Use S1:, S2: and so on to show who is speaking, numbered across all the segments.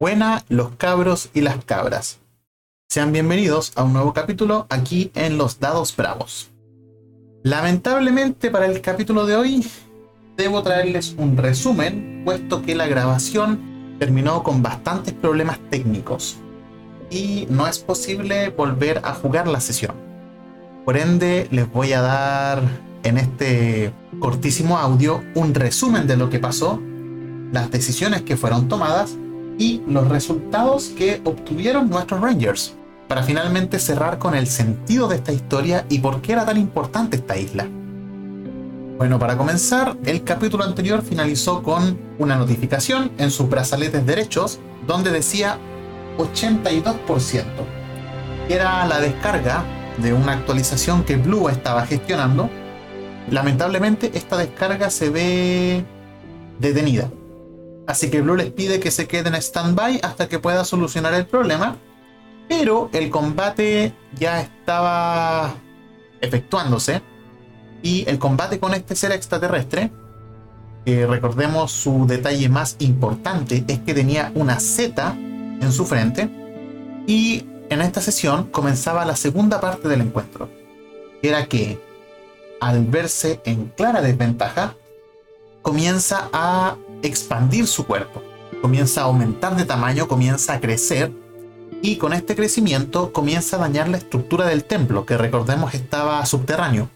S1: Buena los cabros y las cabras. Sean bienvenidos a un nuevo capítulo aquí en Los Dados Bravos. Lamentablemente para el capítulo de hoy debo traerles un resumen, puesto que la grabación terminó con bastantes problemas técnicos y no es posible volver a jugar la sesión. Por ende, les voy a dar en este cortísimo audio un resumen de lo que pasó, las decisiones que fueron tomadas y los resultados que obtuvieron nuestros Rangers, para finalmente cerrar con el sentido de esta historia y por qué era tan importante esta isla. Bueno, para comenzar, el capítulo anterior finalizó con una notificación en sus brazaletes derechos donde decía 82%. Era la descarga de una actualización que Blue estaba gestionando. Lamentablemente esta descarga se ve detenida. Así que Blue les pide que se queden en stand-by hasta que pueda solucionar el problema. Pero el combate ya estaba efectuándose. Y el combate con este ser extraterrestre, que recordemos su detalle más importante, es que tenía una Z en su frente. Y en esta sesión comenzaba la segunda parte del encuentro. Era que, al verse en clara desventaja, comienza a expandir su cuerpo, comienza a aumentar de tamaño, comienza a crecer y con este crecimiento comienza a dañar la estructura del templo, que recordemos estaba subterráneo.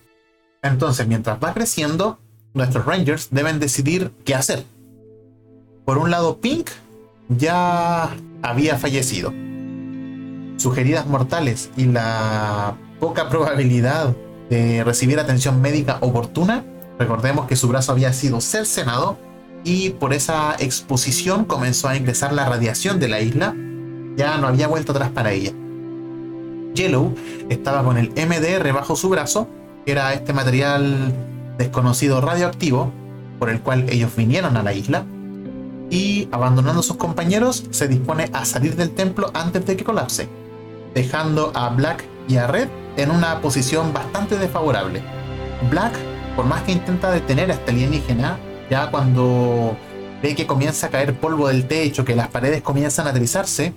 S1: Entonces, mientras va creciendo, nuestros Rangers deben decidir qué hacer. Por un lado, Pink ya había fallecido. Sus heridas mortales y la poca probabilidad de recibir atención médica oportuna, recordemos que su brazo había sido cercenado y por esa exposición comenzó a ingresar la radiación de la isla, ya no había vuelto atrás para ella. Yellow estaba con el MDR bajo su brazo, que era este material desconocido radioactivo por el cual ellos vinieron a la isla, y abandonando a sus compañeros se dispone a salir del templo antes de que colapse, dejando a Black y a Red en una posición bastante desfavorable. Black, por más que intenta detener a este alienígena, ya cuando ve que comienza a caer polvo del techo, que las paredes comienzan a trizarse,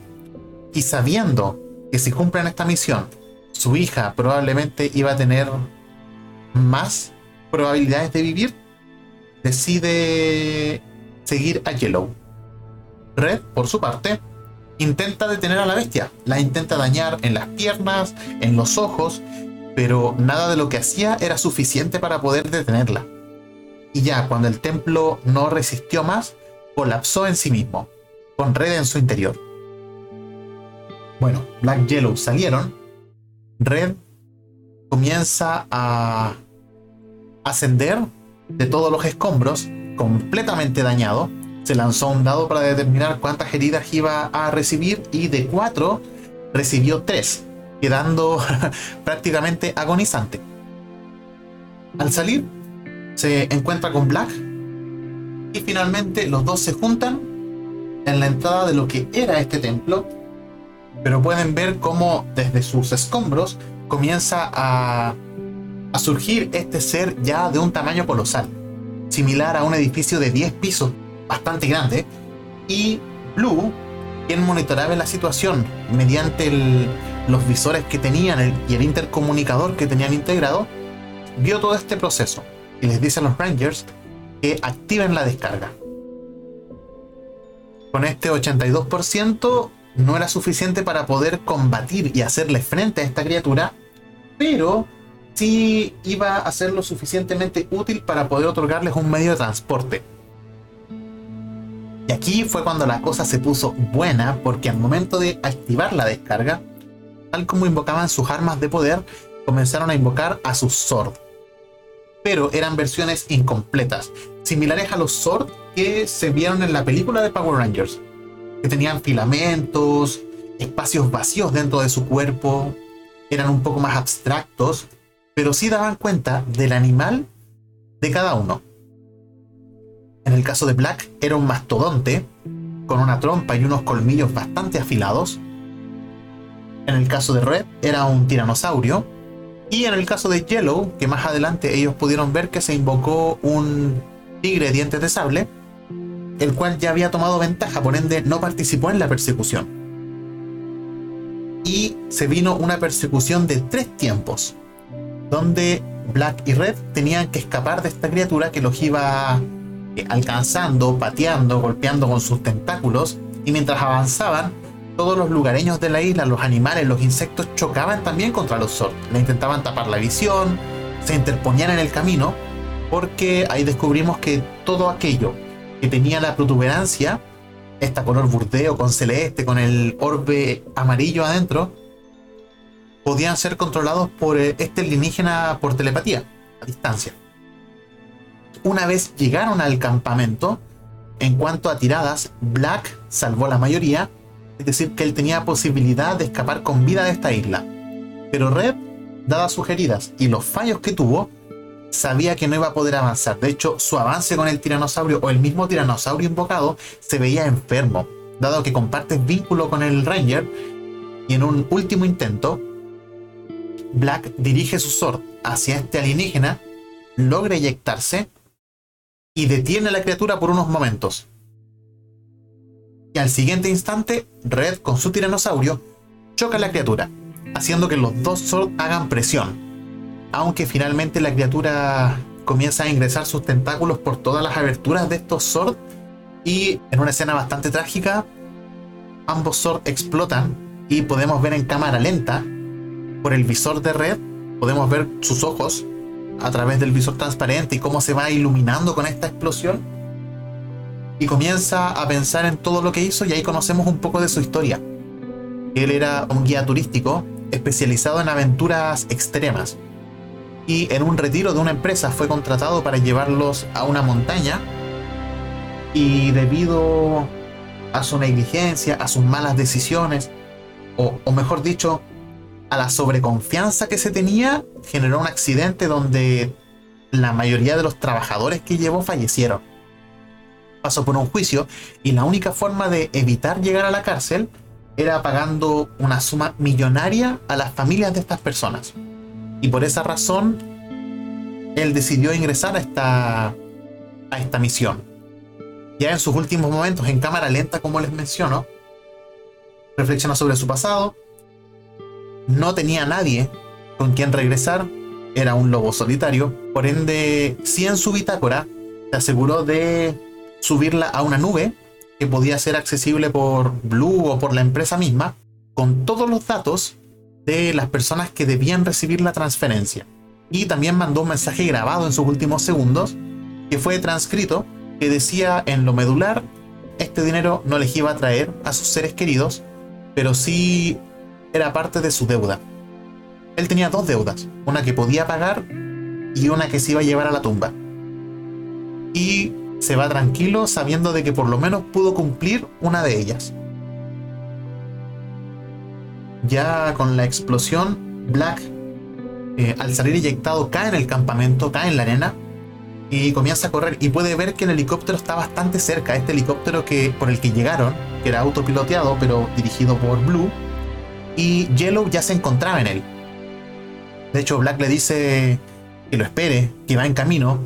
S1: y sabiendo que si cumplen esta misión, su hija probablemente iba a tener más probabilidades de vivir, decide seguir a Yellow. Red, por su parte, intenta detener a la bestia, la intenta dañar en las piernas, en los ojos, pero nada de lo que hacía era suficiente para poder detenerla. Y ya cuando el templo no resistió más, colapsó en sí mismo, con Red en su interior. Bueno, Black Yellow salieron, Red comienza a ascender de todos los escombros completamente dañado. Se lanzó un dado para determinar cuántas heridas iba a recibir y de 4 recibió 3, quedando prácticamente agonizante. Al salir, se encuentra con Black y finalmente los dos se juntan en la entrada de lo que era este templo, pero pueden ver cómo desde sus escombros comienza a, a surgir este ser ya de un tamaño colosal similar a un edificio de 10 pisos, bastante grande, y Blue, quien monitoreaba la situación mediante los visores que tenían y el intercomunicador que tenían integrado, vio todo este proceso y les dice a los Rangers que activen la descarga. Con este 82% no era suficiente para poder combatir y hacerle frente a esta criatura, pero sí iba a ser lo suficientemente útil para poder otorgarles un medio de transporte. Y aquí fue cuando la cosa se puso buena, porque al momento de activar la descarga, tal como invocaban sus armas de poder, comenzaron a invocar a sus Sword. Pero eran versiones incompletas, similares a los Sword que se vieron en la película de Power Rangers, que tenían filamentos, espacios vacíos dentro de su cuerpo, eran un poco más abstractos pero sí daban cuenta del animal de cada uno. En el caso de Black era un mastodonte, con una trompa y unos colmillos bastante afilados. En el caso de Red era un tiranosaurio. Y en el caso de Yellow, que más adelante ellos pudieron ver que se invocó un tigre dientes de sable, el cual ya había tomado ventaja, por ende no participó en la persecución. Y se vino una persecución de tres tiempos, donde Black y Red tenían que escapar de esta criatura que los iba eh, alcanzando, pateando, golpeando con sus tentáculos, y mientras avanzaban, todos los lugareños de la isla, los animales, los insectos chocaban también contra los Zord. Le intentaban tapar la visión, se interponían en el camino, porque ahí descubrimos que todo aquello que tenía la protuberancia, esta color burdeo con celeste, con el orbe amarillo adentro, podían ser controlados por eh, este alienígena por telepatía, a distancia. Una vez llegaron al campamento, en cuanto a tiradas, Black salvó la mayoría, es decir, que él tenía posibilidad de escapar con vida de esta isla. Pero Red, dadas sus heridas y los fallos que tuvo, sabía que no iba a poder avanzar. De hecho, su avance con el tiranosaurio o el mismo tiranosaurio invocado se veía enfermo, dado que comparte vínculo con el Ranger. Y en un último intento, Black dirige su sword hacia este alienígena, logra eyectarse y detiene a la criatura por unos momentos. Y al siguiente instante, Red con su tiranosaurio choca a la criatura, haciendo que los dos Sword hagan presión. Aunque finalmente la criatura comienza a ingresar sus tentáculos por todas las aberturas de estos Sword y en una escena bastante trágica, ambos Sword explotan y podemos ver en cámara lenta por el visor de Red, podemos ver sus ojos a través del visor transparente y cómo se va iluminando con esta explosión y comienza a pensar en todo lo que hizo y ahí conocemos un poco de su historia. Él era un guía turístico especializado en aventuras extremas y en un retiro de una empresa fue contratado para llevarlos a una montaña y debido a su negligencia, a sus malas decisiones, o, mejor dicho, a la sobreconfianza que se tenía, generó un accidente donde la mayoría de los trabajadores que llevó fallecieron pasó por un juicio y la única forma de evitar llegar a la cárcel era pagando una suma millonaria a las familias de estas personas. Y por esa razón, él decidió ingresar a esta, a esta misión. Ya en sus últimos momentos, en cámara lenta, como les menciono, reflexiona sobre su pasado. No tenía nadie con quien regresar, era un lobo solitario. Por ende, si en su bitácora se aseguró de subirla a una nube que podía ser accesible por Blue o por la empresa misma, con todos los datos de las personas que debían recibir la transferencia. Y también mandó un mensaje grabado en sus últimos segundos, que fue transcrito, que decía en lo medular, este dinero no les iba a traer a sus seres queridos, pero sí era parte de su deuda. Él tenía dos deudas, una que podía pagar y una que se iba a llevar a la tumba. Y se va tranquilo sabiendo de que por lo menos pudo cumplir una de ellas. Ya con la explosión, Black, eh, al salir eyectado, cae en el campamento, cae en la arena y comienza a correr y puede ver que el helicóptero está bastante cerca. Este helicóptero que, por el que llegaron, que era autopiloteado pero dirigido por Blue, y Yellow ya se encontraba en él. De hecho, Black le dice que lo espere, que va en camino,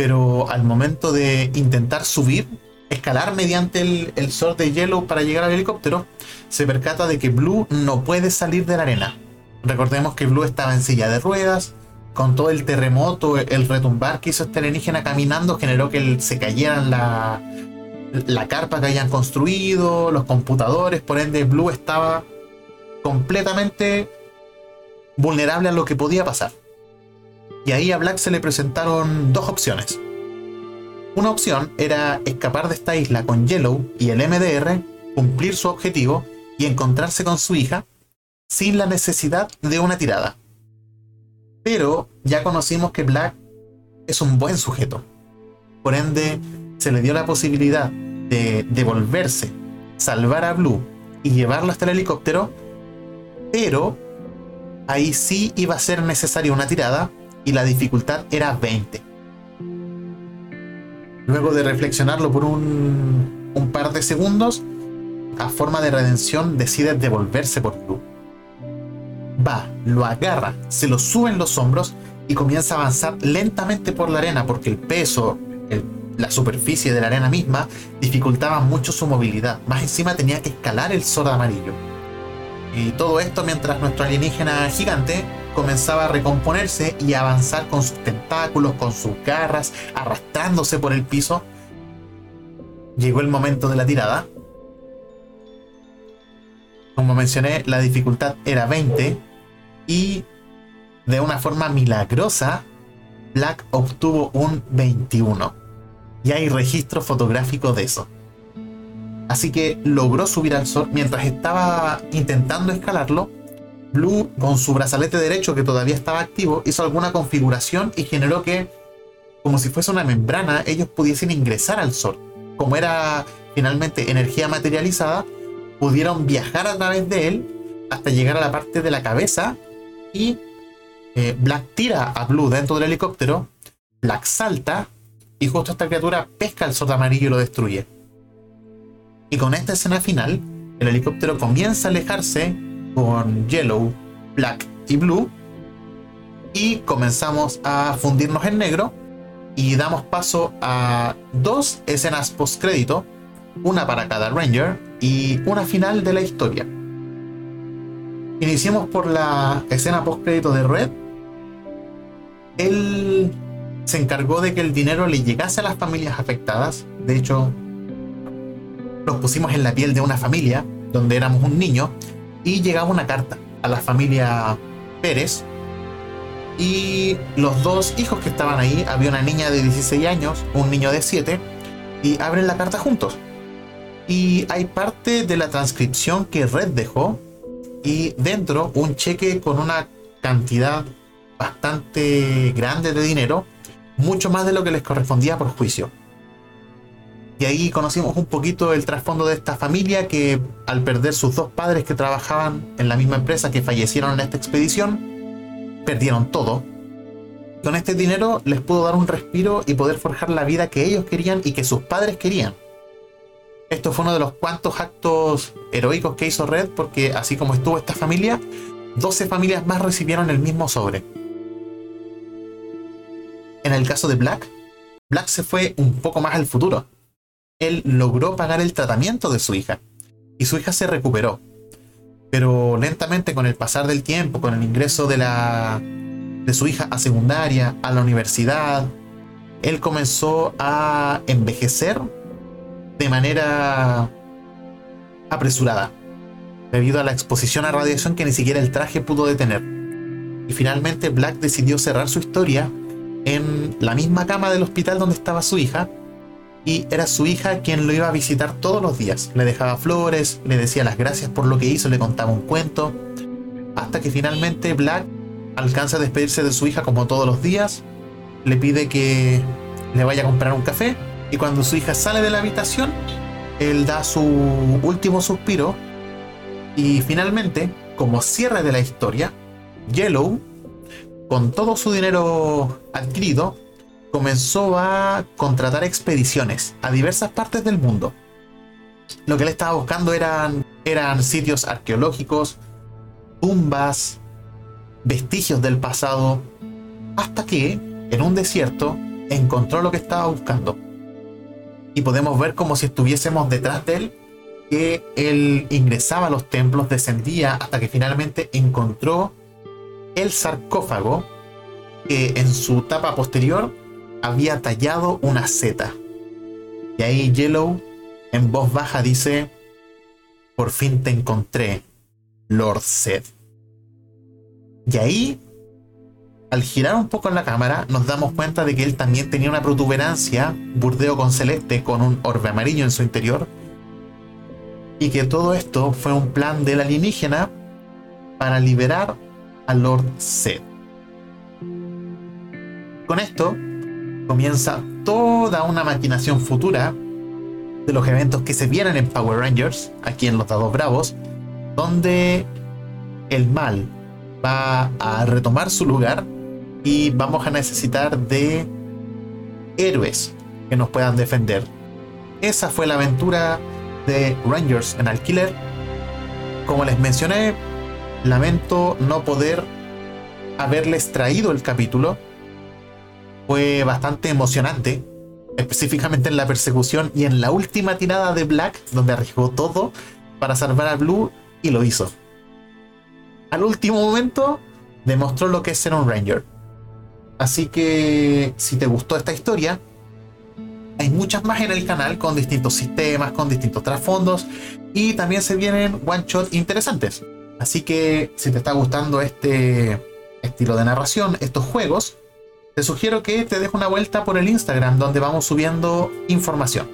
S1: pero al momento de intentar subir, escalar mediante el, el sword de Yellow para llegar al helicóptero, se percata de que Blue no puede salir de la arena. Recordemos que Blue estaba en silla de ruedas, con todo el terremoto, el retumbar que hizo este alienígena caminando generó que se cayeran la, la carpa que hayan construido, los computadores, por ende Blue estaba completamente vulnerable a lo que podía pasar. Y ahí a Black se le presentaron dos opciones. Una opción era escapar de esta isla con Yellow y el MDR, cumplir su objetivo y encontrarse con su hija sin la necesidad de una tirada. Pero ya conocimos que Black es un buen sujeto. Por ende, se le dio la posibilidad de devolverse, salvar a Blue y llevarlo hasta el helicóptero, pero ahí sí iba a ser necesaria una tirada y la dificultad era 20. Luego de reflexionarlo por un, par de segundos, a forma de redención decide devolverse por Blue. Va, lo agarra, se lo sube en los hombros y comienza a avanzar lentamente por la arena porque el peso, la superficie de la arena misma dificultaba mucho su movilidad. Más encima tenía que escalar el Zord amarillo. Y todo esto mientras nuestro alienígena gigante comenzaba a recomponerse y avanzar con sus tentáculos, con sus garras, arrastrándose por el piso. Llegó el momento de la tirada. Como mencioné, la dificultad era 20 y de una forma milagrosa, Black obtuvo un 21. Y hay registro fotográfico de eso. Así que logró subir al sol mientras estaba intentando escalarlo Blue, con su brazalete derecho que todavía estaba activo, hizo alguna configuración y generó que, como si fuese una membrana, ellos pudiesen ingresar al Sol. Como era finalmente energía materializada, pudieron viajar a través de él hasta llegar a la parte de la cabeza y eh, Black tira a Blue dentro del helicóptero, Black salta y justo esta criatura pesca el Sol amarillo y lo destruye. Y con esta escena final, el helicóptero comienza a alejarse con Yellow, Black y Blue. Y comenzamos a fundirnos en negro. Y damos paso a dos escenas post crédito, una para cada Ranger y una final de la historia. Iniciemos por la escena post crédito de Red. Él se encargó de que el dinero le llegase a las familias afectadas. De hecho, nos pusimos en la piel de una familia donde éramos un niño y llegaba una carta a la familia Pérez y los dos hijos que estaban ahí, había una niña de 16 años, un niño de 7, y abren la carta juntos. Y hay parte de la transcripción que Red dejó y dentro un cheque con una cantidad bastante grande de dinero, mucho más de lo que les correspondía por juicio. Y ahí conocimos un poquito el trasfondo de esta familia que al perder sus dos padres que trabajaban en la misma empresa que fallecieron en esta expedición, perdieron todo. Con este dinero les pudo dar un respiro y poder forjar la vida que ellos querían y que sus padres querían. Esto fue uno de los cuantos actos heroicos que hizo Red porque así como estuvo esta familia, 12 familias más recibieron el mismo sobre. En el caso de Black, Black se fue un poco más al futuro él logró pagar el tratamiento de su hija y su hija se recuperó. Pero lentamente con el pasar del tiempo, con el ingreso de, la, de su hija a secundaria, a la universidad, él comenzó a envejecer de manera apresurada, debido a la exposición a radiación que ni siquiera el traje pudo detener. Y finalmente Black decidió cerrar su historia en la misma cama del hospital donde estaba su hija, y era su hija quien lo iba a visitar todos los días. Le dejaba flores, le decía las gracias por lo que hizo, le contaba un cuento, hasta que finalmente Black alcanza a despedirse de su hija como todos los días, le pide que le vaya a comprar un café y cuando su hija sale de la habitación, él da su último suspiro y finalmente, como cierre de la historia, Yellow, con todo su dinero adquirido, comenzó a contratar expediciones a diversas partes del mundo. Lo que él estaba buscando eran, eran sitios arqueológicos, tumbas, vestigios del pasado, hasta que, en un desierto, encontró lo que estaba buscando. Y podemos ver como si estuviésemos detrás de él, que él ingresaba a los templos, descendía hasta que finalmente encontró el sarcófago que en su tapa posterior había tallado una Z. Y ahí Yellow, en voz baja, dice, por fin te encontré, Lord Zed. Y ahí, al girar un poco en la cámara, nos damos cuenta de que él también tenía una protuberancia, burdeo con celeste, con un orbe amarillo en su interior. Y que todo esto fue un plan del alienígena para liberar a Lord Zed. Con esto, comienza toda una maquinación futura de los eventos que se vienen en Power Rangers, aquí en los Dados Bravos, donde el mal va a retomar su lugar y vamos a necesitar de héroes que nos puedan defender. Esa fue la aventura de Rangers en Alquiler. Como les mencioné, lamento no poder haberles traído el capítulo fue bastante emocionante específicamente en la persecución y en la última tirada de Black, donde arriesgó todo para salvar a Blue y lo hizo. Al último momento demostró lo que es ser un Ranger. Así que si te gustó esta historia, hay muchas más en el canal con distintos sistemas, con distintos trasfondos y también se vienen one shot interesantes. Así que si te está gustando este estilo de narración, estos juegos, te sugiero que te dejes una vuelta por el Instagram donde vamos subiendo información.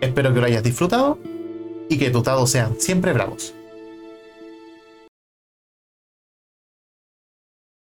S1: Espero que lo hayas disfrutado y que tus dados sean siempre bravos.